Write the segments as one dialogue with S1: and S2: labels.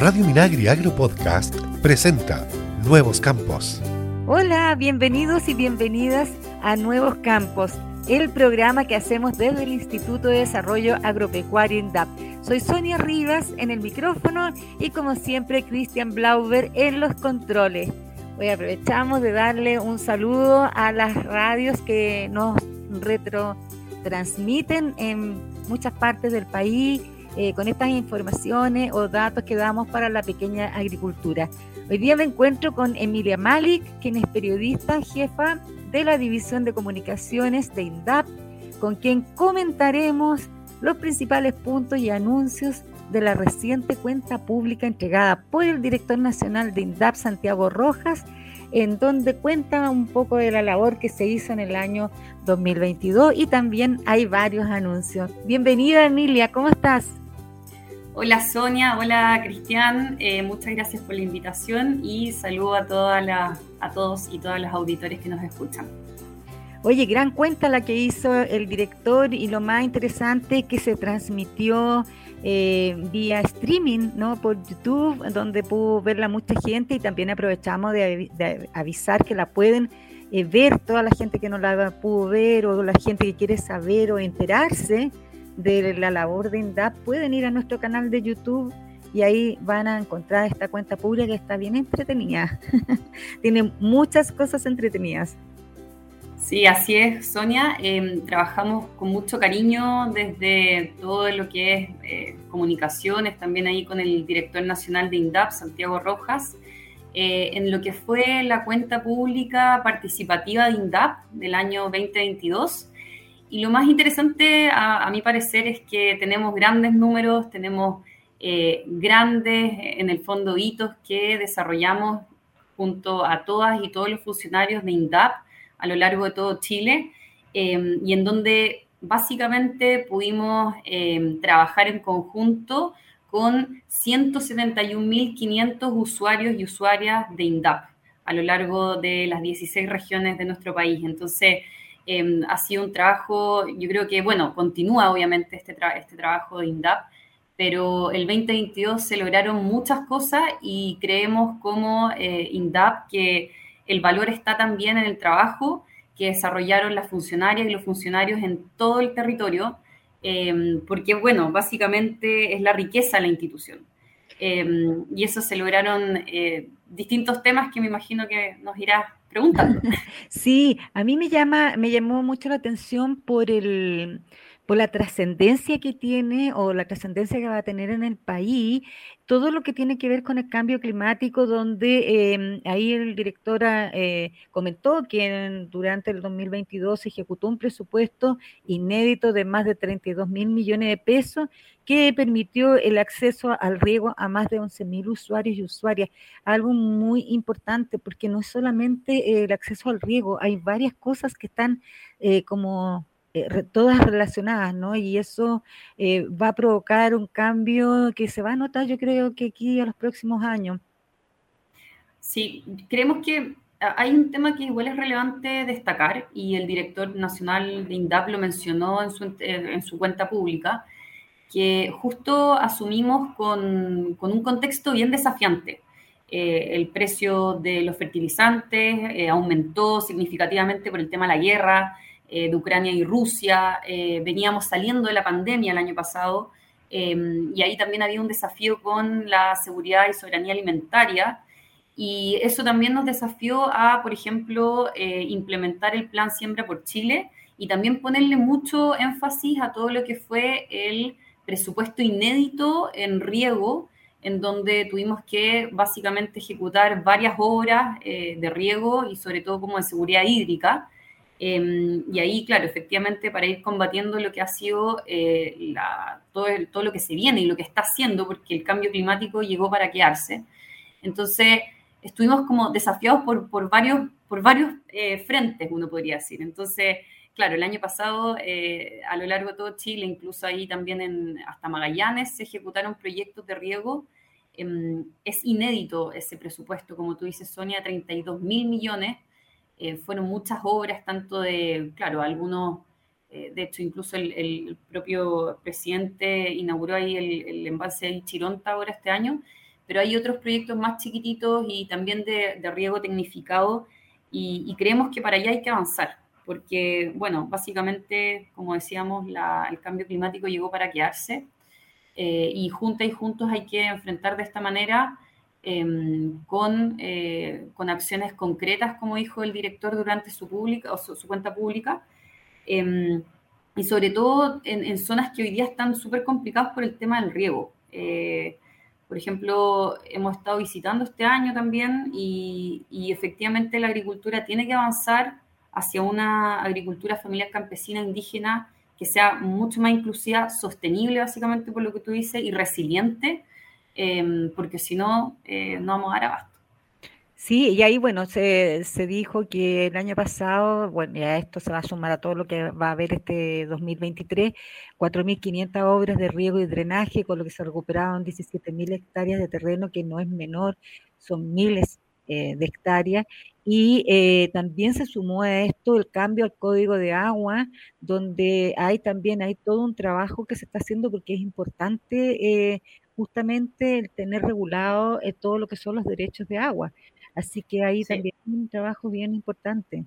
S1: Radio Minagri Agro Podcast presenta Nuevos Campos.
S2: Hola, bienvenidos y bienvenidas a Nuevos Campos, el programa que hacemos desde el Instituto de Desarrollo Agropecuario INDAP. Soy Sonia Rivas en el micrófono y como siempre Cristian Blauber en los controles. Hoy aprovechamos de darle un saludo a las radios que nos retrotransmiten en muchas partes del país eh, con estas informaciones o datos que damos para la pequeña agricultura. Hoy día me encuentro con Emilia Malik, quien es periodista jefa de la División de Comunicaciones de INDAP, con quien comentaremos los principales puntos y anuncios de la reciente cuenta pública entregada por el director nacional de INDAP, Santiago Rojas, en donde cuenta un poco de la labor que se hizo en el año 2022 y también hay varios anuncios. Bienvenida Emilia, ¿cómo estás?
S3: Hola Sonia, hola Cristian, eh, muchas gracias por la invitación y saludo a, toda la, a todos y todas las auditores que nos escuchan.
S2: Oye, gran cuenta la que hizo el director y lo más interesante que se transmitió eh, vía streaming, ¿no? Por YouTube, donde pudo verla mucha gente y también aprovechamos de, avisar que la pueden eh, ver toda la gente que no la pudo ver o la gente que quiere saber o enterarse de la labor de INDAP, pueden ir a nuestro canal de YouTube y ahí van a encontrar esta cuenta pública que está bien entretenida. Tiene muchas cosas entretenidas.
S3: Sí, así es, Sonia. Em, trabajamos con mucho cariño desde todo lo que es eh, comunicaciones, también ahí con el director nacional de INDAP, Santiago Rojas, eh, en lo que fue la cuenta pública participativa de INDAP del año 2022 y lo más interesante, a, mi parecer, es que tenemos grandes números, tenemos eh, grandes, en el fondo, hitos que desarrollamos junto a todas y todos los funcionarios de INDAP a lo largo de todo Chile, em, y en donde básicamente pudimos em, trabajar en conjunto con 171.500 usuarios y usuarias de INDAP a lo largo de las 16 regiones de nuestro país. Entonces, Em, ha sido un trabajo, yo creo que, bueno, continúa obviamente este, este trabajo de INDAP, pero el 2022 se lograron muchas cosas y creemos como eh, INDAP que el valor está también en el trabajo que desarrollaron las funcionarias y los funcionarios en todo el territorio, em, porque, bueno, básicamente es la riqueza de la institución. Em, y eso se lograron eh, distintos temas que me imagino que nos irá preguntando.
S2: Sí, a mí me llama, me llamó mucho la atención por el por la trascendencia que tiene o la trascendencia que va a tener en el país, todo lo que tiene que ver con el cambio climático, donde em, ahí el director eh, comentó que durante el 2022 se ejecutó un presupuesto inédito de más de 32 mil millones de pesos que permitió el acceso al riego a más de 11 mil usuarios y usuarias. Algo muy importante porque no es solamente el acceso al riego, hay varias cosas que están eh, como eh, todas relacionadas, ¿no? Y eso eh, va a provocar un cambio que se va a notar, yo creo que aquí a los próximos años.
S3: Sí, creemos que hay un tema que igual es relevante destacar y el director nacional de INDAP lo mencionó en su, en su cuenta pública, que justo asumimos con, con un contexto bien desafiante. Eh, el precio de los fertilizantes aumentó significativamente por el tema de la guerra, eh, de Ucrania y Rusia, eh, veníamos saliendo de la pandemia el año pasado em, y ahí también había un desafío con la seguridad y soberanía alimentaria y eso también nos desafió a, por ejemplo, eh, implementar el plan Siembra por Chile y también ponerle mucho énfasis a todo lo que fue el presupuesto inédito en riego, en donde tuvimos que básicamente ejecutar varias obras de riego y sobre todo como de seguridad hídrica. Em, y ahí, claro, efectivamente, para ir combatiendo lo que ha sido eh, todo, todo, lo que se viene y lo que está haciendo, porque el cambio climático llegó para quedarse. Entonces, estuvimos como desafiados por, por varios, por varios eh, frentes, uno podría decir. Entonces, claro, el año pasado, eh, a lo largo de todo Chile, incluso ahí también en, hasta Magallanes, se ejecutaron proyectos de riego. Em, es inédito ese presupuesto, como tú dices, Sonia, 32 mil millones eh, fueron muchas obras, tanto de, claro, algunos, eh, de hecho incluso el, propio presidente inauguró ahí el, el embalse de Chironta ahora este año, pero hay otros proyectos más chiquititos y también de, riego tecnificado y, creemos que para allá hay que avanzar, porque, bueno, básicamente, como decíamos, el cambio climático llegó para quedarse eh, y juntas y juntos hay que enfrentar de esta manera em, con, eh, con, acciones concretas, como dijo el director durante su, pública, o su, cuenta pública, em, y sobre todo en, zonas que hoy día están súper complicadas por el tema del riego. Eh, por ejemplo, hemos estado visitando este año también y, y, efectivamente la agricultura tiene que avanzar hacia una agricultura familiar campesina indígena que sea mucho más inclusiva, sostenible básicamente por lo que tú dices y resiliente, em, porque si no, eh, no vamos a dar abasto.
S2: Sí, y ahí, bueno, se, se, dijo que el año pasado, bueno, ya esto se va a sumar a todo lo que va a haber este 2023, 4.500 obras de riego y drenaje, con lo que se recuperaron 17.000 hectáreas de terreno, que no es menor, son miles eh, de hectáreas, y eh, también se sumó a esto el cambio al código de agua, donde hay también hay todo un trabajo que se está haciendo porque es importante justamente el tener regulado eh, todo lo que son los derechos de agua. Así que ahí también hay un trabajo bien importante.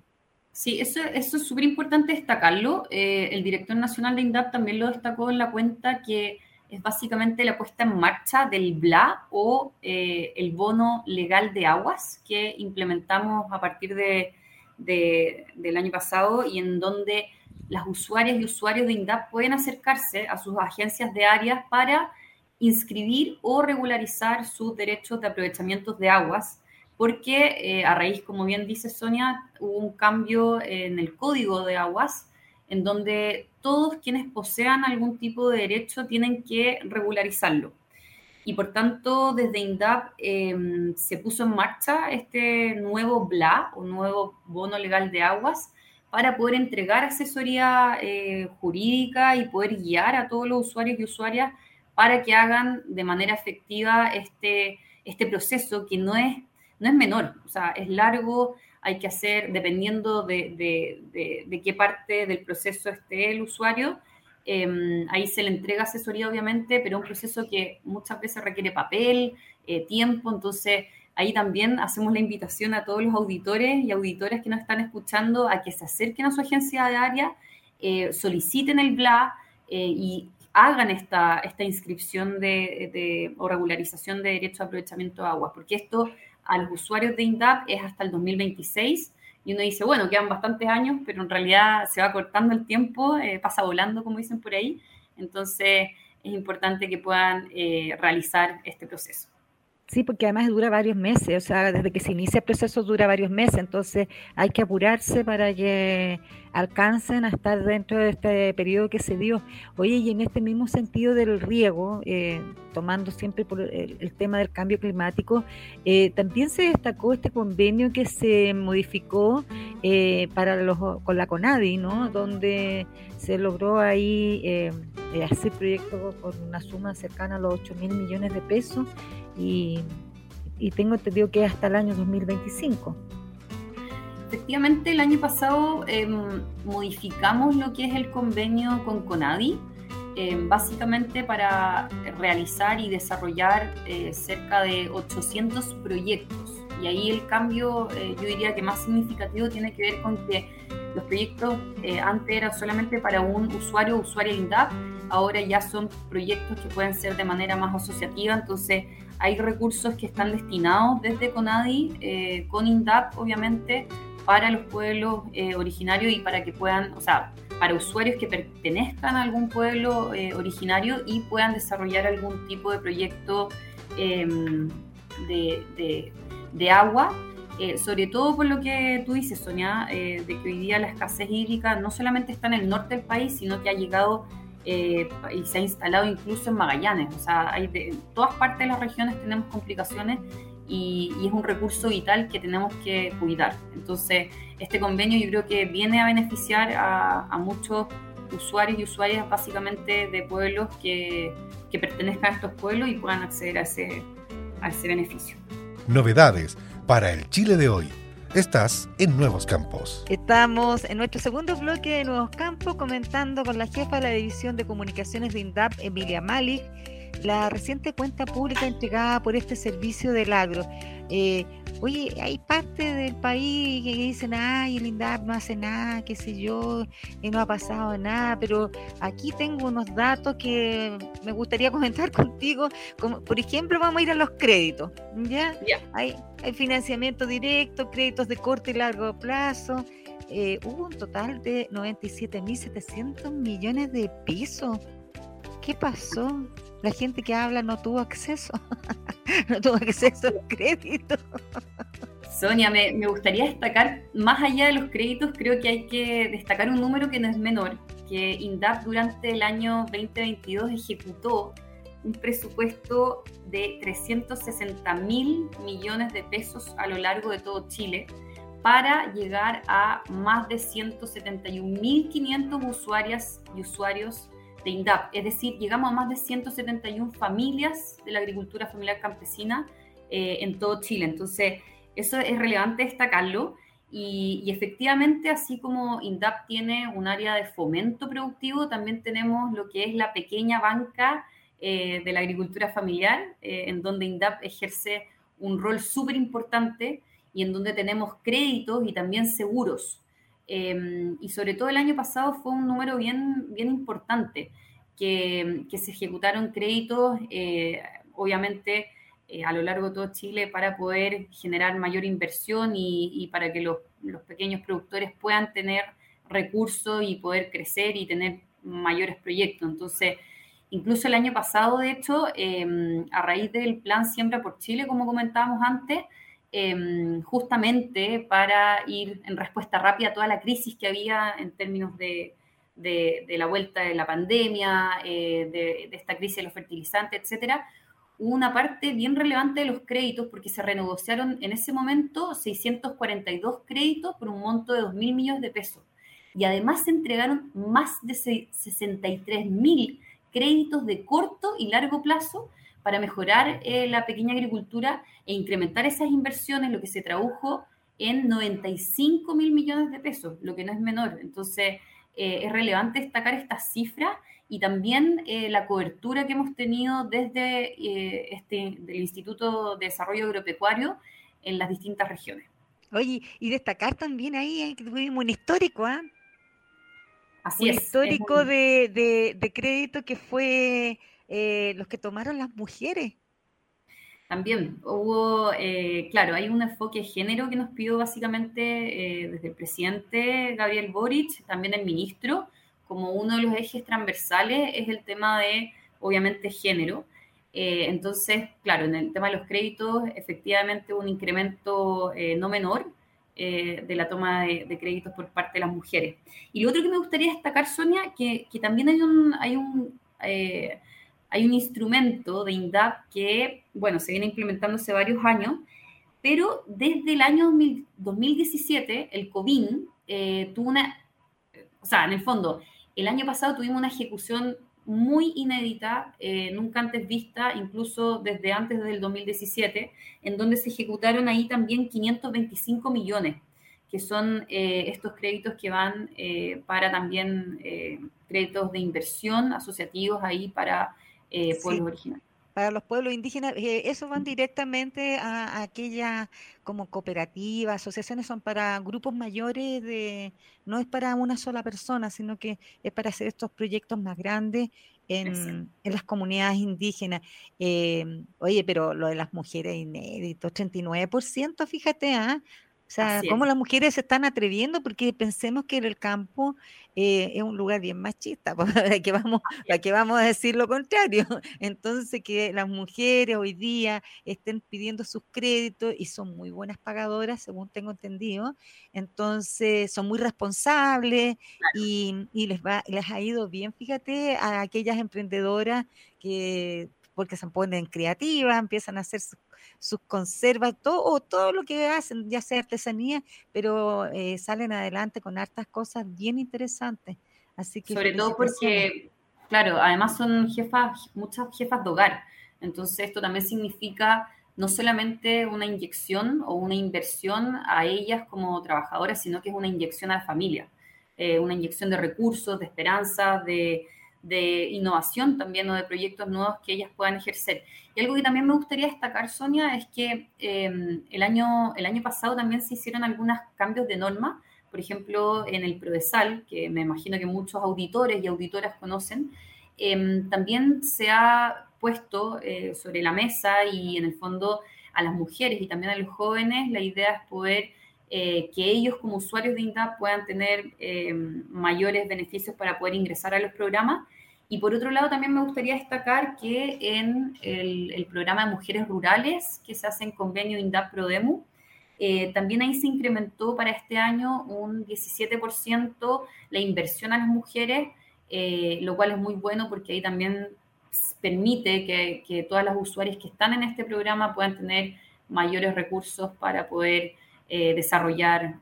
S3: Sí, eso, eso es súper importante destacarlo. el director nacional de INDAP también lo destacó en la cuenta que es básicamente la puesta en marcha del BLA o eh, el bono legal de aguas que implementamos a partir de, del año pasado y en donde las usuarias y usuarios de INDAP pueden acercarse a sus agencias de áreas para inscribir o regularizar sus derechos de aprovechamiento de aguas, porque eh, a raíz, como bien dice Sonia, hubo un cambio en el código de aguas en donde todos quienes posean algún tipo de derecho tienen que regularizarlo. Y por tanto, desde INDAP em, se puso en marcha este nuevo BLA, o nuevo bono legal de aguas, para poder entregar asesoría eh, jurídica y poder guiar a todos los usuarios y usuarias para que hagan de manera efectiva este, este proceso que no es, no es menor, o sea, es largo, hay que hacer, dependiendo de, qué parte del proceso esté el usuario, em, ahí se le entrega asesoría, obviamente, pero un proceso que muchas veces requiere papel, eh, tiempo, entonces ahí también hacemos la invitación a todos los auditores y auditores que nos están escuchando a que se acerquen a su agencia de área, eh, soliciten el BLA eh, y hagan esta, esta inscripción de, o regularización de derecho a aprovechamiento de agua, porque esto a los usuarios de INDAP es hasta el 2026. Y uno dice, bueno, quedan bastantes años, pero en realidad se va cortando el tiempo, eh, pasa volando, como dicen por ahí. Entonces es importante que puedan eh, realizar este proceso.
S2: Sí, porque además dura varios meses, o sea, desde que se inicia el proceso dura varios meses, entonces hay que apurarse para que alcancen a estar dentro de este periodo que se dio. Oye, y en este mismo sentido del riego, eh, tomando siempre por el, tema del cambio climático, eh, también se destacó este convenio que se modificó eh, para los, con la CONADI, ¿no? Donde se logró ahí hacer proyectos con una suma cercana a los 8 mil millones de pesos y, tengo entendido que hasta el año 2025.
S3: Efectivamente, el año pasado em, modificamos lo que es el convenio con CONADI, em, básicamente para realizar y desarrollar eh, cerca de 800 proyectos. Y ahí el cambio, eh, yo diría que más significativo tiene que ver con que los proyectos eh, antes eran solamente para un usuario o usuaria INDAP, ahora ya son proyectos que pueden ser de manera más asociativa, entonces hay recursos que están destinados desde CONADI, eh, con INDAP obviamente, para los pueblos eh, originarios y para que puedan, o sea, para usuarios que pertenezcan a algún pueblo eh, originario y puedan desarrollar algún tipo de proyecto em, de, agua. sobre todo por lo que tú dices, Sonia, de que hoy día la escasez hídrica no solamente está en el norte del país, sino que ha llegado eh, y se ha instalado incluso en Magallanes. O sea, hay de, en todas partes de las regiones tenemos complicaciones y, es un recurso vital que tenemos que cuidar. Entonces, este convenio yo creo que viene a beneficiar a, muchos usuarios y usuarias básicamente de pueblos que, que, pertenezcan a estos pueblos y puedan acceder a ese, a ese beneficio.
S1: Novedades para el Chile de hoy. Estás en Nuevos Campos.
S2: Estamos en nuestro segundo bloque de Nuevos Campos comentando con la jefa de la División de Comunicaciones de INDAP, Emilia Malik, la reciente cuenta pública entregada por este servicio del agro. Eh, oye, hay parte del país que dicen, ay, el INDAP no hace nada, qué sé yo, y no ha pasado nada, pero aquí tengo unos datos que me gustaría comentar contigo. Como, por ejemplo, vamos a ir a los créditos, ¿ya? Hay, hay financiamiento directo, créditos de corto y largo plazo. Eh, hubo un total de 97.700 millones de pesos. ¿Qué pasó? La gente que habla no tuvo acceso, no tuvo acceso al crédito.
S3: Sonia, me, gustaría destacar, más allá de los créditos, creo que hay que destacar un número que no es menor, que INDAP durante el año 2022 ejecutó un presupuesto de 360 mil millones de pesos a lo largo de todo Chile para llegar a más de 171.500 usuarias y usuarios de INDAP. Es decir, llegamos a más de 171 familias de la agricultura familiar campesina eh, en todo Chile. Entonces, eso es relevante destacarlo. Y, efectivamente, así como INDAP tiene un área de fomento productivo, también tenemos lo que es la pequeña banca eh, de la agricultura familiar, eh, en donde INDAP ejerce un rol súper importante y en donde tenemos créditos y también seguros. Em, y sobre todo el año pasado fue un número bien, bien importante, que, que se ejecutaron créditos, eh, obviamente, eh, a lo largo de todo Chile para poder generar mayor inversión y, y para que los, los, pequeños productores puedan tener recursos y poder crecer y tener mayores proyectos. Entonces, incluso el año pasado, de hecho, em, a raíz del plan Siembra por Chile, como comentábamos antes, Em, justamente para ir en respuesta rápida a toda la crisis que había en términos de, la vuelta de la pandemia, eh, de, esta crisis de los fertilizantes, etcétera, hubo una parte bien relevante de los créditos porque se renegociaron en ese momento 642 créditos por un monto de 2 mil millones de pesos. Y además se entregaron más de 63 mil créditos de corto y largo plazo para mejorar eh, la pequeña agricultura e incrementar esas inversiones, lo que se tradujo en 95 mil millones de pesos, lo que no es menor. Entonces, eh, es relevante destacar esta cifra y también eh, la cobertura que hemos tenido desde este, el Instituto de Desarrollo Agropecuario en las distintas regiones.
S2: Oye, y destacar también ahí que tuvimos un histórico, ¿ah?
S3: Así
S2: un histórico de, de crédito que fue eh, los que tomaron las mujeres.
S3: También hubo, eh, claro, hay un enfoque de género que nos pidió básicamente eh, desde el presidente Gabriel Boric, también el ministro, como uno de los ejes transversales es el tema de, obviamente, género. entonces, claro, en el tema de los créditos, efectivamente un incremento no menor de la toma de, créditos por parte de las mujeres. Y lo otro que me gustaría destacar, Sonia, que, que también hay un, hay un hay un instrumento de INDAP que, bueno, se viene implementando hace varios años, pero desde el año 2017 el COVIN eh, tuvo una, o sea, en el fondo, el año pasado tuvimos una ejecución muy inédita, eh, nunca antes vista, incluso desde antes del 2017, en donde se ejecutaron ahí también 525 millones, que son eh, estos créditos que van para también créditos de inversión asociativos ahí para eh,
S2: para los pueblos indígenas, eh, eso van directamente a, aquellas como cooperativas, asociaciones, son para grupos mayores, de no es para una sola persona, sino que es para hacer estos proyectos más grandes en, las comunidades indígenas. Em, oye, pero lo de las mujeres inédito, 39%, fíjate, ¿ah? Sea, cómo las mujeres se están atreviendo, porque pensemos que el campo eh, es un lugar bien machista, ¿para que, vamos, ¿para que vamos a decir lo contrario? Entonces, que las mujeres hoy día estén pidiendo sus créditos y son muy buenas pagadoras, según tengo entendido, entonces son muy responsables y, y, les, va, les ha ido bien, fíjate, a aquellas emprendedoras que porque se ponen creativas, empiezan a hacer sus, conservas, todo, todo lo que hacen, ya sea artesanía, pero eh, salen adelante con hartas cosas bien interesantes. Así que
S3: Sobre todo porque, claro, además son jefas, muchas jefas de hogar. Entonces esto también significa no solamente una inyección o una inversión a ellas como trabajadoras, sino que es una inyección a la familia, eh, una inyección de recursos, de esperanza, de, de innovación también o de proyectos nuevos que ellas puedan ejercer. Y algo que también me gustaría destacar, Sonia, es que em, el, año, el año pasado también se hicieron algunos cambios de norma, por ejemplo, en el Prodesal, que me imagino que muchos auditores y auditoras conocen, em, también se ha puesto eh, sobre la mesa y en el fondo a las mujeres y también a los jóvenes, la idea es poder eh, que ellos como usuarios de INDAP puedan tener em, mayores beneficios para poder ingresar a los programas. Y por otro lado, también me gustaría destacar que en el, programa de mujeres rurales que se hace en convenio INDAP PRODEMU, eh, también ahí se incrementó para este año un 17% la inversión a las mujeres, eh, lo cual es muy bueno porque ahí también permite que, todas las usuarias que están en este programa puedan tener mayores recursos para poder eh, desarrollar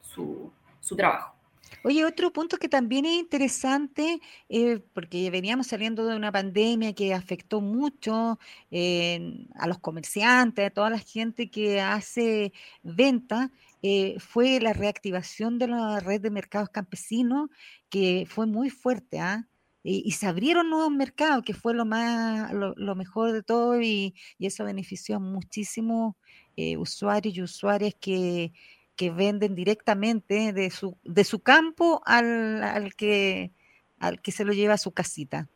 S3: su trabajo.
S2: Oye, otro punto que también es interesante, eh, porque veníamos saliendo de una pandemia que afectó mucho eh, a los comerciantes, a toda la gente que hace venta, eh, fue la reactivación de la red de mercados campesinos, que fue muy fuerte, ¿ah? Y, se abrieron nuevos mercados, que fue lo más, lo, mejor de todo, y, y eso benefició a muchísimos usuarios y usuarias que que venden directamente de su, de su campo al, al, que, al que se lo lleva a su casita.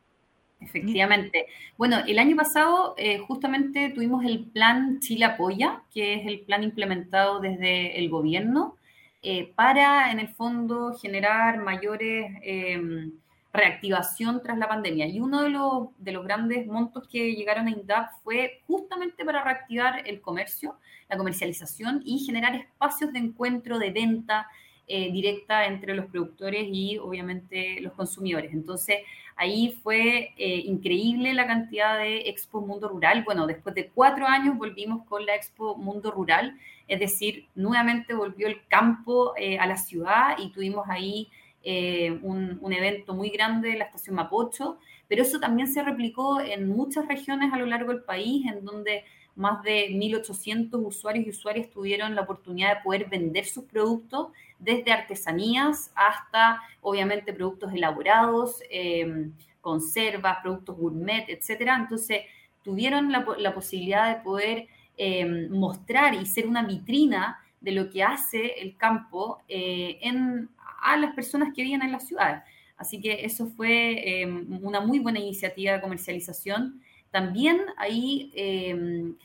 S3: Efectivamente. Bueno, el año pasado eh, justamente tuvimos el plan Chile Apoya, que es el plan implementado desde el gobierno eh, para, en el fondo, generar mayores em, reactivación tras la pandemia. Y uno de los, de los grandes montos que llegaron a INDAP fue justamente para reactivar el comercio, la comercialización y generar espacios de encuentro, de venta eh, directa entre los productores y obviamente los consumidores. Entonces, ahí fue eh, increíble la cantidad de Expo Mundo Rural. Bueno, después de cuatro años volvimos con la Expo Mundo Rural, es decir, nuevamente volvió el campo eh, a la ciudad y tuvimos ahí eh, un, evento muy grande la estación Mapocho, pero eso también se replicó en muchas regiones a lo largo del país, en donde más de 1.800 usuarios y usuarias tuvieron la oportunidad de poder vender sus productos, desde artesanías hasta, obviamente, productos elaborados, eh, conservas, productos gourmet, etcétera. Entonces, tuvieron la, posibilidad de poder eh, mostrar y ser una vitrina de lo que hace el campo en a las personas que viven en la ciudad. Así que eso fue em, una muy buena iniciativa de comercialización. También ahí em,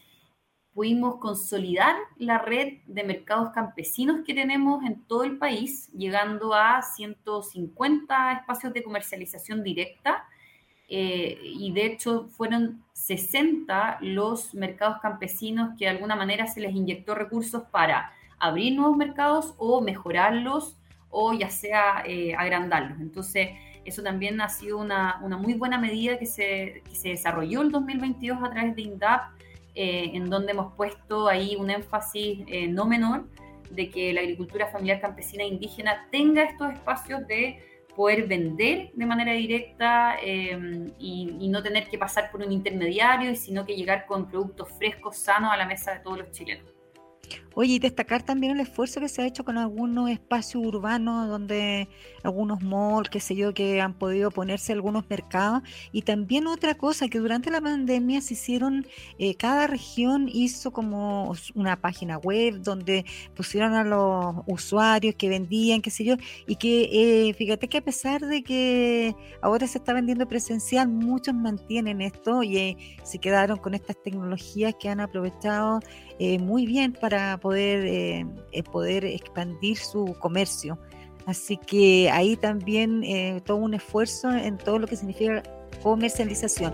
S3: pudimos consolidar la red de mercados campesinos que tenemos en todo el país, llegando a 150 espacios de comercialización directa. Eh, y de hecho fueron 60 los mercados campesinos que de alguna manera se les inyectó recursos para abrir nuevos mercados o mejorarlos o ya sea eh, agrandarlos. Entonces, eso también ha sido una, muy buena medida que se, se, desarrolló el 2022 a través de INDAP, eh, en donde hemos puesto ahí un énfasis eh, no menor de que la agricultura familiar campesina e indígena tenga estos espacios de poder vender de manera directa y, y, no tener que pasar por un intermediario, sino que llegar con productos frescos, sanos a la mesa de todos los chilenos.
S2: Oye, y destacar también el esfuerzo que se ha hecho con algunos espacios urbanos donde algunos malls, qué sé yo, que han podido ponerse algunos mercados. Y también otra cosa, que durante la pandemia se hicieron, eh, cada región hizo como una página web donde pusieron a los usuarios que vendían, qué sé yo, y que eh, fíjate que a pesar de que ahora se está vendiendo presencial, muchos mantienen esto y eh, se quedaron con estas tecnologías que han aprovechado muy bien para poder, eh, eh, poder expandir su comercio. Así que ahí también eh, todo un esfuerzo en todo lo que significa comercialización.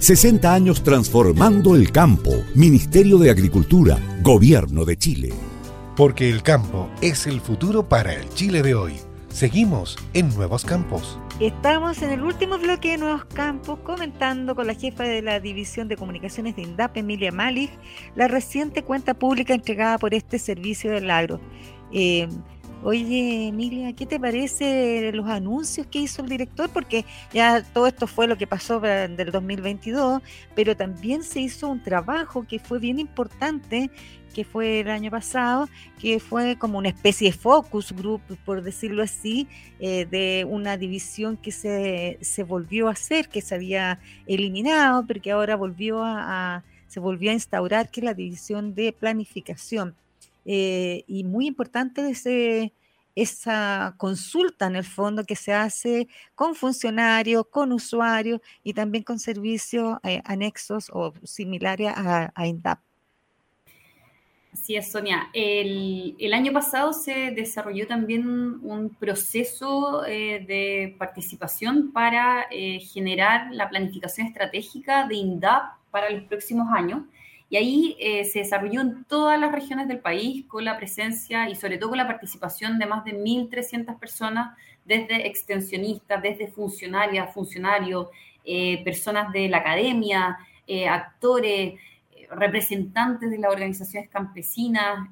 S4: 60 años transformando el campo. Ministerio de Agricultura, Gobierno de Chile.
S1: Porque el campo es el futuro para el Chile de hoy. Seguimos en Nuevos Campos.
S2: Estamos en el último bloque de Nuevos Campos comentando con la jefa de la División de Comunicaciones de INDAP, Emilia Malik, la reciente cuenta pública entregada por este servicio del agro. Eh, oye, Emilia, ¿qué te parece los anuncios que hizo el director? Porque ya todo esto fue lo que pasó del 2022, pero también se hizo un trabajo que fue bien importante que fue el año pasado, que fue como una especie de focus group, por decirlo así, eh, de una división que se, se, volvió a hacer, que se había eliminado, pero que ahora volvió a, se volvió a instaurar, que es la división de planificación. Eh, y muy importante ese, esa consulta en el fondo que se hace con funcionarios, con usuarios y también con servicios eh, anexos o similares a, INDAP.
S3: Así es, Sonia. El, año pasado se desarrolló también un proceso eh, de participación para generar la planificación estratégica de INDAP para los próximos años. Y ahí eh, se desarrolló en todas las regiones del país con la presencia y sobre todo con la participación de más de 1.300 personas, desde extensionistas, desde funcionarias, funcionarios, personas de la academia, actores, representantes de las organizaciones campesinas,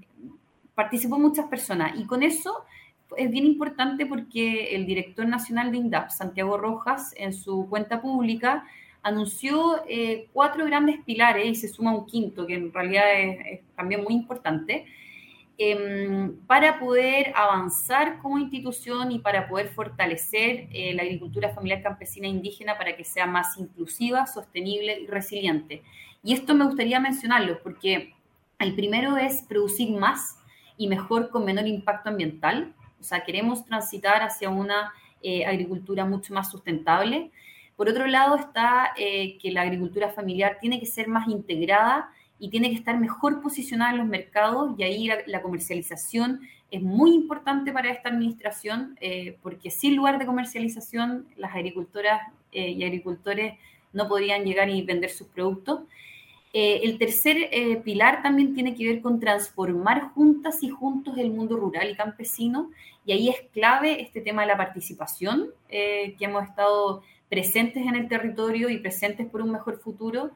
S3: participó muchas personas. Y con eso es bien importante porque el director nacional de INDAP, Santiago Rojas, en su cuenta pública, anunció eh, cuatro grandes pilares y se suma un quinto, que en realidad es, también muy importante, em, para poder avanzar como institución y para poder fortalecer eh, la agricultura familiar campesina e indígena para que sea más inclusiva, sostenible y resiliente. Y esto me gustaría mencionarlo porque el primero es producir más y mejor con menor impacto ambiental. O sea, queremos transitar hacia una eh, agricultura mucho más sustentable. Por otro lado está eh, que la agricultura familiar tiene que ser más integrada y tiene que estar mejor posicionada en los mercados y ahí la, comercialización es muy importante para esta administración eh, porque sin lugar de comercialización las agricultoras y agricultores no podrían llegar y vender sus productos. Eh, el tercer eh, pilar también tiene que ver con transformar juntas y juntos el mundo rural y campesino, y ahí es clave este tema de la participación, eh, que hemos estado presentes en el territorio y presentes por un mejor futuro.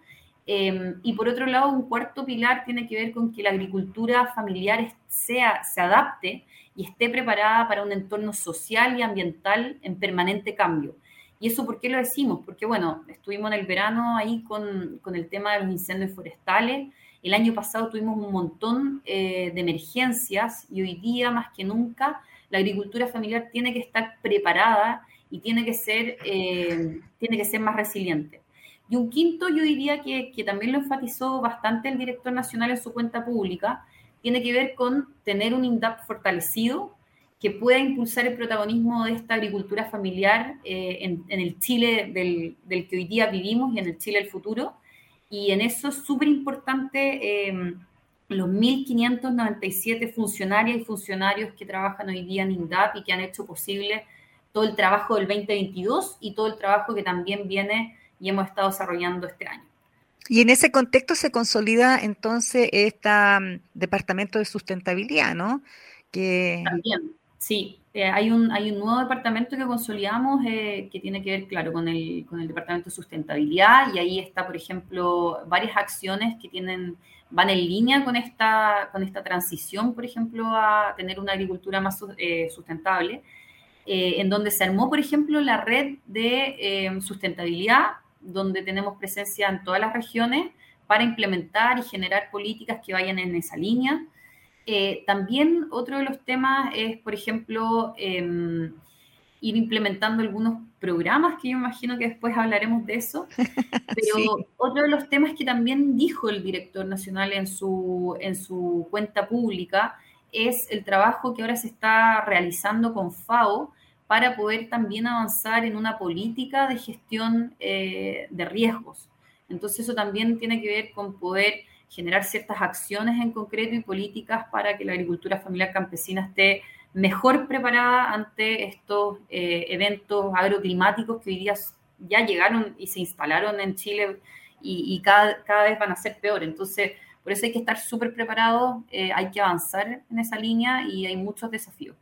S3: Em, y por otro lado, un cuarto pilar tiene que ver con que la agricultura familiar sea, se adapte y esté preparada para un entorno social y ambiental en permanente cambio. ¿Y eso por qué lo decimos? Porque, bueno, estuvimos en el verano ahí con, con el tema de los incendios forestales. El año pasado tuvimos un montón eh, de emergencias y hoy día, más que nunca, la agricultura familiar tiene que estar preparada y tiene que ser, eh, tiene que ser más resiliente. Y un quinto, yo diría que, que también lo enfatizó bastante el director nacional en su cuenta pública, tiene que ver con tener un INDAP fortalecido, que pueda impulsar el protagonismo de esta agricultura familiar eh, en, el Chile del, que hoy día vivimos y en el Chile del futuro. Y en eso es súper importante em, los 1.597 funcionarias y funcionarios que trabajan hoy día en INDAP y que han hecho posible todo el trabajo del 2022 y todo el trabajo que también viene y hemos estado desarrollando este año.
S2: Y en ese contexto se consolida entonces este Departamento de Sustentabilidad, ¿no?
S3: Que... También Sí, eh, hay, un, hay un nuevo departamento que consolidamos eh, que tiene que ver, claro, con el, con el departamento de sustentabilidad y ahí está, por ejemplo, varias acciones que tienen, van en línea con esta, con esta transición, por ejemplo, a tener una agricultura más eh, sustentable, en donde se armó, por ejemplo, la red de sustentabilidad, donde tenemos presencia en todas las regiones para implementar y generar políticas que vayan en esa línea. Eh, también otro de los temas es, por ejemplo, em, ir implementando algunos programas, que yo imagino que después hablaremos de eso. Pero otro de los temas que también dijo el director nacional en su, en su cuenta pública es el trabajo que ahora se está realizando con FAO para poder también avanzar en una política de gestión eh, de riesgos. Entonces eso también tiene que ver con poder generar ciertas acciones en concreto y políticas para que la agricultura familiar campesina esté mejor preparada ante estos eh, eventos agroclimáticos que hoy día ya llegaron y se instalaron en Chile y, cada, cada, vez van a ser peor. Entonces, por eso hay que estar súper preparados, eh, hay que avanzar en esa línea y hay muchos desafíos.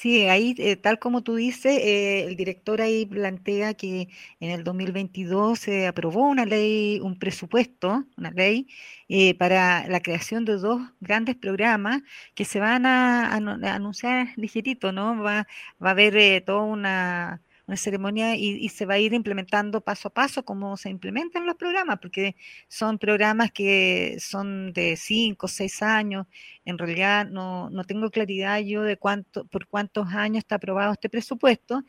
S2: Sí, ahí, eh, tal como tú dices, eh, el director ahí plantea que en el 2022 se aprobó una ley, un presupuesto, una ley eh, para la creación de dos grandes programas que se van a, anunciar ligerito, ¿no? Va, va a haber toda una una ceremonia y, se va a ir implementando paso a paso como se implementan los programas, porque son programas que son de cinco o seis años. En realidad no, no tengo claridad yo de cuánto, por cuántos años está aprobado este presupuesto,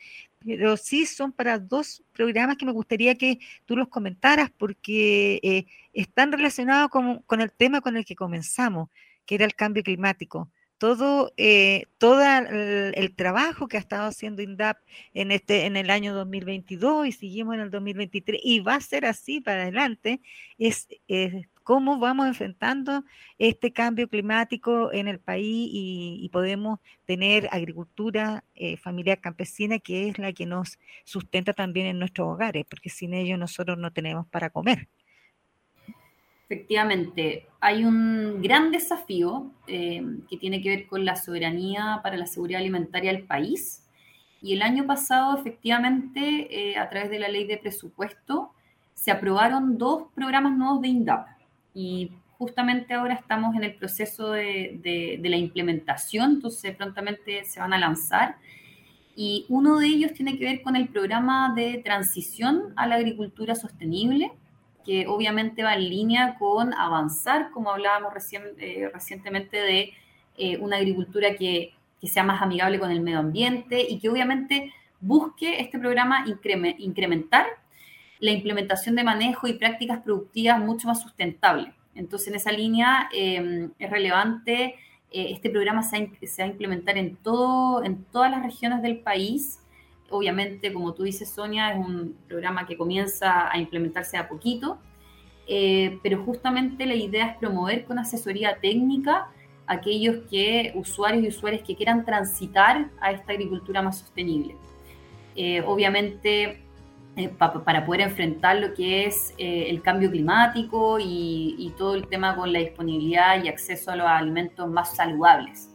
S2: pero sí son para dos programas que me gustaría que tú los comentaras porque eh, están relacionados con, con el tema con el que comenzamos, que era el cambio climático todo, eh, el, trabajo que ha estado haciendo INDAP en, este, en el año 2022 y seguimos en el 2023 y va a ser así para adelante, es, cómo vamos enfrentando este cambio climático en el país y, podemos tener agricultura eh, familiar campesina que es la que nos sustenta también en nuestros hogares, porque sin ello nosotros no tenemos para comer.
S3: Efectivamente, hay un gran desafío eh, que tiene que ver con la soberanía para la seguridad alimentaria del país. Y el año pasado, efectivamente, eh, a través de la ley de presupuesto, se aprobaron dos programas nuevos de INDAP. Y justamente ahora estamos en el proceso de, de la implementación, entonces prontamente se van a lanzar. Y uno de ellos tiene que ver con el programa de transición a la agricultura sostenible que obviamente va en línea con avanzar, como hablábamos recién, eh, recientemente, de eh, una agricultura que, que, sea más amigable con el medio ambiente y que obviamente busque este programa incrementar la implementación de manejo y prácticas productivas mucho más sustentables. Entonces, en esa línea eh, es relevante, este programa se se va, a implementar en, todo, en todas las regiones del país obviamente, como tú dices, Sonia, es un programa que comienza a implementarse a poquito, eh, pero justamente la idea es promover con asesoría técnica aquellos que, usuarios y usuarias que quieran transitar a esta agricultura más sostenible. Eh, obviamente, eh, para poder enfrentar lo que es el cambio climático y, y todo el tema con la disponibilidad y acceso a los alimentos más saludables.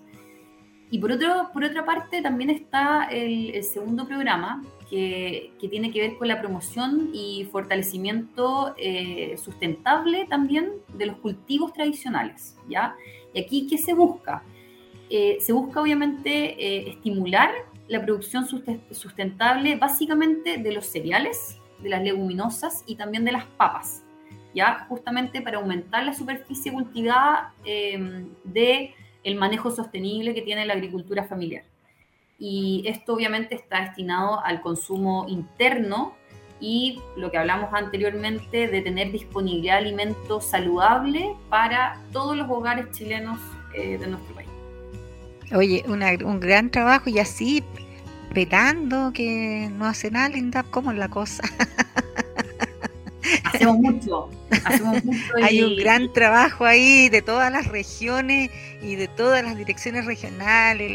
S3: Y por, otro, por otra parte, también está el, segundo programa, que, que, tiene que ver con la promoción y fortalecimiento eh, sustentable también de los cultivos tradicionales. ¿ya? Y aquí, ¿qué se busca? Eh, se busca, obviamente, eh, estimular la producción sustentable básicamente de los cereales, de las leguminosas y también de las papas, ¿ya? Justamente para aumentar la superficie cultivada de el manejo sostenible que tiene la agricultura familiar. Y esto obviamente está destinado al consumo interno y lo que hablamos anteriormente de tener disponibilidad de alimentos saludable para todos los hogares chilenos eh, de nuestro país.
S2: Oye, un gran trabajo y así pelando que no hace nada, Linda, ¿cómo es la cosa?
S3: Hacemos mucho,
S2: Hay un gran trabajo ahí de todas las regiones y de todas las direcciones regionales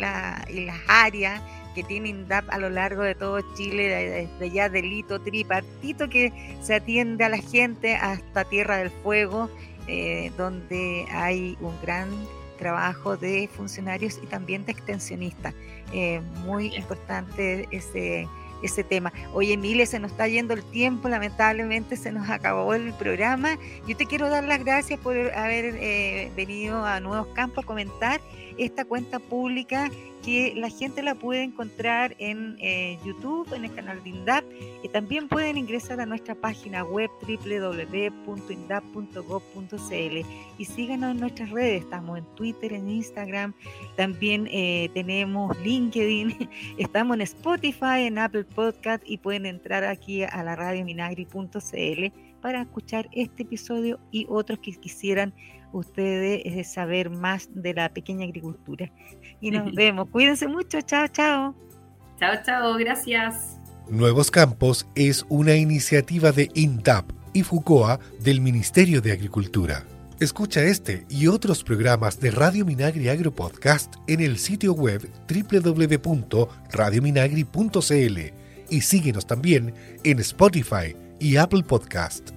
S2: y las áreas que tiene INDAP a lo largo de todo Chile, desde ya delito tripartito que se atiende a la gente hasta Tierra del Fuego, eh, donde hay un gran trabajo de funcionarios y también de extensionistas. Eh, muy importante ese ese tema. Oye, Emilia, se nos está yendo el tiempo, lamentablemente se nos acabó el programa. Yo te quiero dar las gracias por haber eh, venido a Nuevos Campos a comentar esta cuenta pública que la gente la puede encontrar en eh, YouTube, en el canal de INDAP, y también pueden ingresar a nuestra página web www.indap.gov.cl y síganos en nuestras redes, estamos en Twitter, en Instagram, también eh, tenemos LinkedIn, estamos en Spotify, en Apple Podcast y pueden entrar aquí a la radio minagri.cl para escuchar este episodio y otros que quisieran ustedes saber más de la pequeña agricultura. Y nos vemos. Cuídense mucho. Chao, chao.
S3: Chao, chao. Gracias.
S1: Nuevos Campos es una iniciativa de INTAP y FUCOA del Ministerio de Agricultura. Escucha este y otros programas de Radio Minagri Agro Podcast en el sitio web www.radiominagri.cl y síguenos también en Spotify y Apple Podcast.